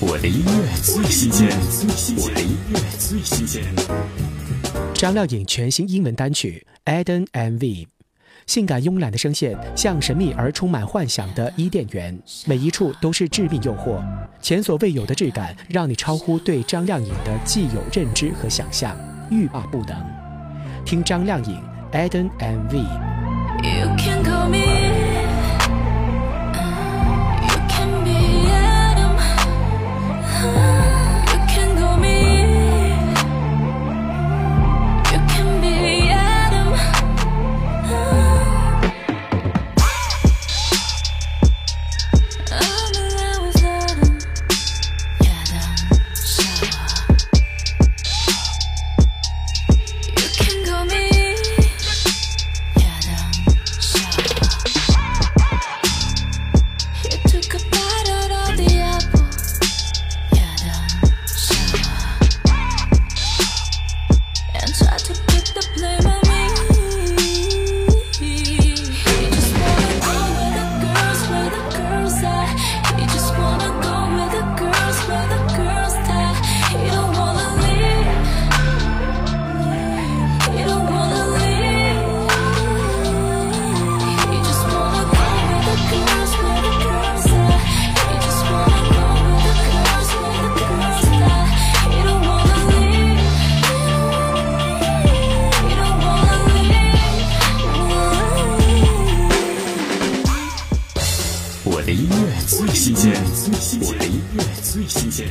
我的音乐最新鲜，我的音乐最新鲜。张靓颖全新英文单曲《Eden and V》，性感慵懒的声线像神秘而充满幻想的伊甸园，每一处都是致命诱惑。前所未有的质感，让你超乎对张靓颖的既有认知和想象，欲罢不能。听张靓颖《Eden and 我的音乐最新鲜，我的音乐最新鲜。